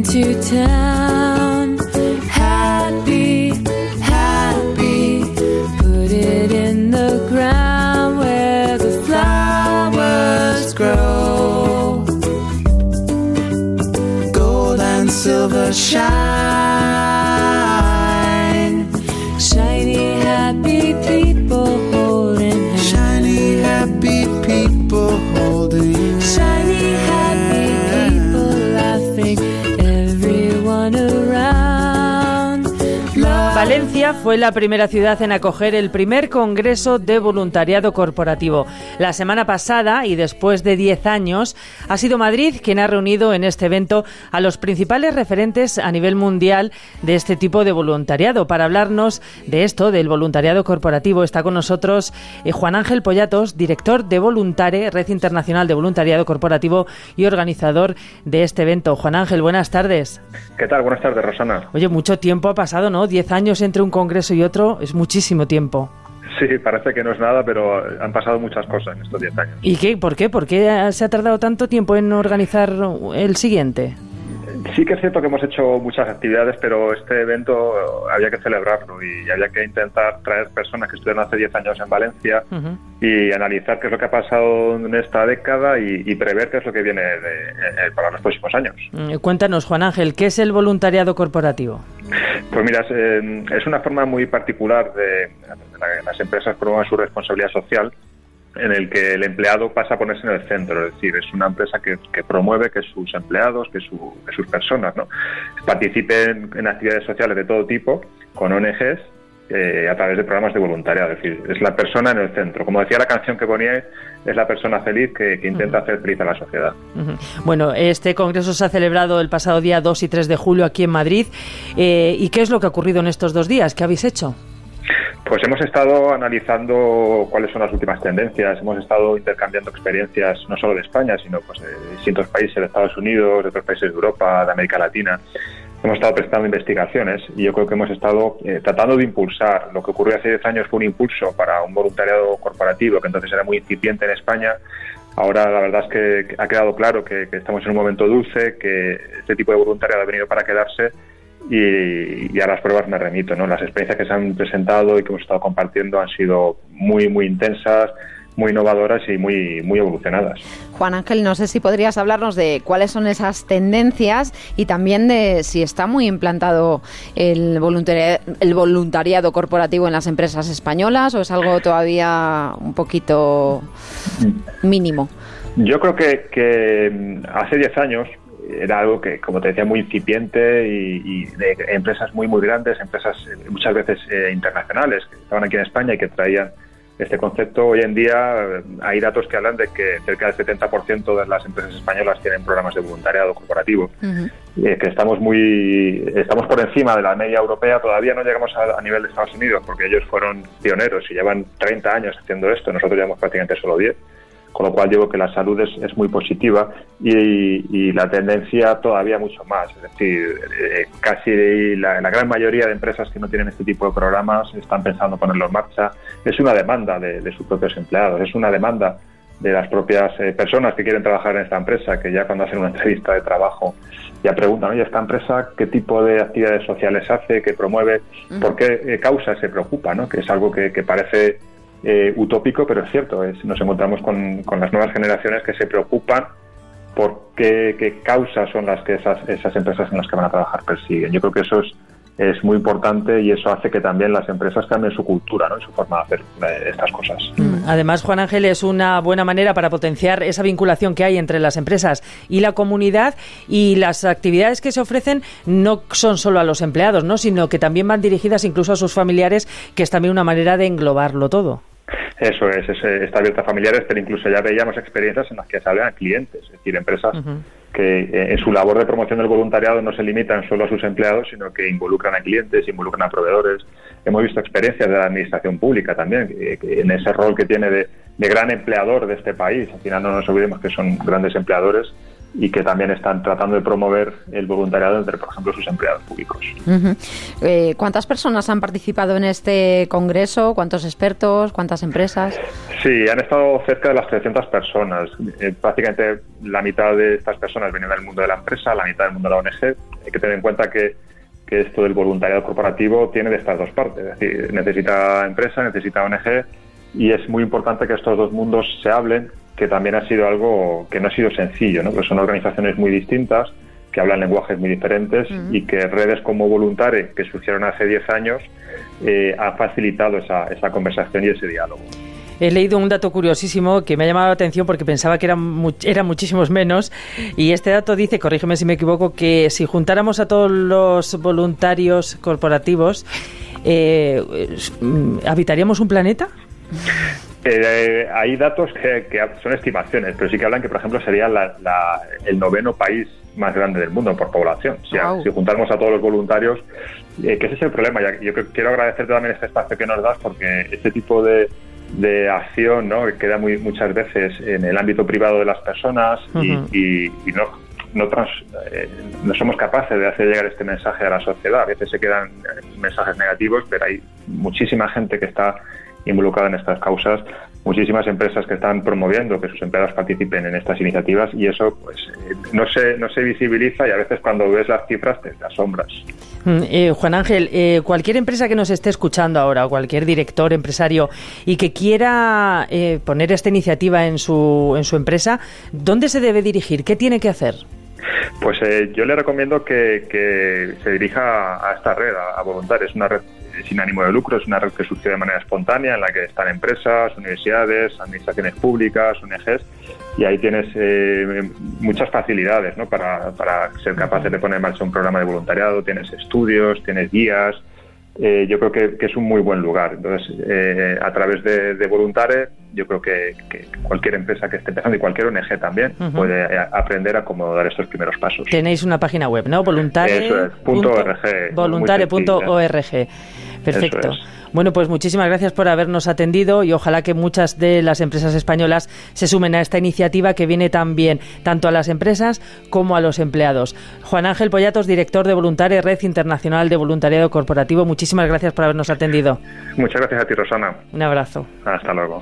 into town. Happy, happy. Put it in the ground where the flowers grow. Gold and silver shine. Valencia fue la primera ciudad en acoger el primer Congreso de Voluntariado Corporativo. La semana pasada, y después de 10 años, ha sido Madrid quien ha reunido en este evento a los principales referentes a nivel mundial de este tipo de voluntariado. Para hablarnos de esto, del voluntariado corporativo, está con nosotros eh, Juan Ángel Pollatos, director de Voluntare, Red Internacional de Voluntariado Corporativo y organizador de este evento. Juan Ángel, buenas tardes. ¿Qué tal? Buenas tardes, Rosana. Oye, mucho tiempo ha pasado, ¿no? Diez años entre un congreso y otro es muchísimo tiempo. Sí, parece que no es nada, pero han pasado muchas cosas en estos 10 años. ¿Y qué? ¿Por qué? ¿Por qué se ha tardado tanto tiempo en organizar el siguiente? Sí que es cierto que hemos hecho muchas actividades, pero este evento había que celebrarlo y había que intentar traer personas que estuvieron hace 10 años en Valencia y analizar qué es lo que ha pasado en esta década y, y prever qué es lo que viene de- eh, para los próximos años. Mm, Cuéntanos, Juan Ángel, ¿qué es el voluntariado corporativo? Pues mira, es, eh, es una forma muy particular de, de la- las empresas promuevan su responsabilidad social en el que el empleado pasa a ponerse en el centro, es decir, es una empresa que, que promueve que sus empleados, que, su- que sus personas ¿no? participen en actividades sociales de todo tipo con ONGs eh, a través de programas de voluntariado, es decir, es la persona en el centro. Como decía la canción que poníais, es la persona feliz que, que intenta hacer feliz a la sociedad. Bueno, este congreso se ha celebrado el pasado día 2 y 3 de julio aquí en Madrid. Eh, ¿Y qué es lo que ha ocurrido en estos dos días? ¿Qué habéis hecho? Pues hemos estado analizando cuáles son las últimas tendencias, hemos estado intercambiando experiencias no solo de España, sino pues de distintos países de Estados Unidos, de otros países de Europa, de América Latina. Hemos estado prestando investigaciones y yo creo que hemos estado eh, tratando de impulsar. Lo que ocurrió hace 10 años fue un impulso para un voluntariado corporativo que entonces era muy incipiente en España. Ahora la verdad es que ha quedado claro que estamos en un momento dulce, que este tipo de voluntariado ha venido para quedarse y, y a las pruebas me remito. ¿no? Las experiencias que se han presentado y que hemos estado compartiendo han sido muy, muy intensas, muy innovadoras y muy, muy evolucionadas. Juan Ángel, no sé si podrías hablarnos de cuáles son esas tendencias y también de si está muy implantado el voluntariado, el voluntariado corporativo en las empresas españolas o es algo todavía un poquito mínimo. Yo creo que, que mm, hace 10 años era algo que, como te decía, muy incipiente y, y de empresas muy, muy grandes, empresas eh, muchas veces eh, internacionales que estaban aquí en España y que traían este concepto. Hoy en día eh, hay datos que hablan de que cerca del 70% de las empresas españolas tienen programas de voluntariado corporativo. Eh, que estamos muy estamos por encima de la media europea todavía no llegamos a, a nivel de Estados Unidos porque ellos fueron pioneros y llevan 30 años haciendo esto nosotros llevamos prácticamente solo 10 con lo cual digo que la salud es, es muy positiva y, y la tendencia todavía mucho más. Es decir, eh, casi la, la gran mayoría de empresas que no tienen este tipo de programas están pensando ponerlo en marcha. Es una demanda de, de sus propios empleados, es una demanda de las propias eh, personas que quieren trabajar en esta empresa, que ya cuando hacen una entrevista de trabajo ya preguntan, oye, esta empresa, ¿qué tipo de actividades sociales hace, qué promueve, por qué eh, causas se preocupa? ¿no? Que es algo que, que parece eh, utópico, pero es cierto. Es, nos encontramos con, con, las nuevas generaciones que se preocupan por qué, causas son las que esas, esas empresas en las que van a trabajar persiguen. Yo creo que eso es, es muy importante y eso hace que también las empresas cambien su cultura ¿no? su forma de hacer eh, estas cosas. Además, Juan Ángel, es una buena manera para potenciar esa vinculación que hay entre las empresas y la comunidad y las actividades que se ofrecen no son solo a los empleados, ¿no? sino que también van dirigidas incluso a sus familiares, que es también una manera de englobarlo todo. Eso es, es, está abierta a familiares, pero incluso ya veíamos experiencias en las que se a clientes, es decir, empresas uh -huh. que eh, en su labor de promoción del voluntariado no se limitan solo a sus empleados, sino que involucran a clientes, involucran a proveedores. Hemos visto experiencias de la administración pública también, que, que en ese rol que tiene de, de, gran empleador de este país, al final no nos olvidemos que son grandes empleadores, y que también están tratando de promover el voluntariado entre, por ejemplo, sus empleados públicos. Ujú. Eh, ¿Cuántas personas han participado en este congreso? ¿Cuántos expertos? ¿Cuántas empresas? Sí, han estado cerca de las 300 personas. Eh, prácticamente la mitad de estas personas venían del mundo de la empresa, la mitad del mundo de la ONG. Hay que tener en cuenta que, que esto del voluntariado corporativo tiene de estas dos partes. Es decir, necesita empresa, necesita ONG y es muy importante que estos dos mundos se hablen, que también ha sido algo que no ha sido sencillo, ¿no? que son organizaciones muy distintas, que hablan lenguajes muy diferentes y que redes como Voluntare, que surgieron hace 10 años, eh, ha facilitado esa, esa conversación y ese diálogo. He leído un dato curiosísimo que me ha llamado la atención porque pensaba que eran, much- eran muchísimos menos. Y este dato dice, corrígeme si me equivoco, que si juntáramos a todos los voluntarios corporativos, eh, ¿habitaríamos un planeta? Eh, hay datos que, que son estimaciones, pero sí que hablan que, por ejemplo, sería la- la- el noveno país más grande del mundo por población. Si, Guau. si juntamos a todos los voluntarios, eh, que ese es el problema. Yo quiero agradecerte también este espacio que nos das porque este tipo de, de acción ¿no? que queda muy, muchas veces en el ámbito privado de las personas y, y- y no, no, trans- eh, no somos capaces de hacer llegar este mensaje a la sociedad. A veces se quedan eh, mensajes negativos, pero hay muchísima gente que está involucrada en estas causas, muchísimas empresas que están promoviendo que sus empleados participen en estas iniciativas y eso pues eh, no se no se visibiliza y a veces cuando ves las cifras te, asombras. Mm, eh, Juan Ángel, eh, cualquier empresa que nos esté escuchando ahora, o cualquier director, empresario, y que quiera eh, poner esta iniciativa en su, en su empresa, ¿dónde se debe dirigir? ¿Qué tiene que hacer? Pues eh, yo le recomiendo que, que se dirija a esta red, a, a Voluntarios. Es una red sin ánimo de lucro, es una red que surgió de manera espontánea en la que están empresas, universidades, administraciones públicas, ONGs, y ahí tienes eh, muchas facilidades ¿no? para, para ser capaces de poner en marcha un programa de voluntariado, tienes estudios, tienes guías. Eh, yo creo que, que es un muy buen lugar. Entonces, eh, a través de, de Voluntare, yo creo que, que cualquier empresa que esté empezando y cualquier ONG también puede eh, aprender a cómo dar estos primeros pasos. Tenéis una página web, ¿no? Voluntare. Eso es, punto org, Voluntare.org. Perfecto. Es. Bueno, pues muchísimas gracias por habernos atendido y ojalá que muchas de las empresas españolas se sumen a esta iniciativa que viene tan bien tanto a las empresas como a los empleados. Juan Ángel Pollatos, director de Voluntare, Red Internacional de Voluntariado Corporativo, muchísimas gracias por habernos atendido. Muchas gracias a ti, Rosana. Un abrazo. Hasta luego.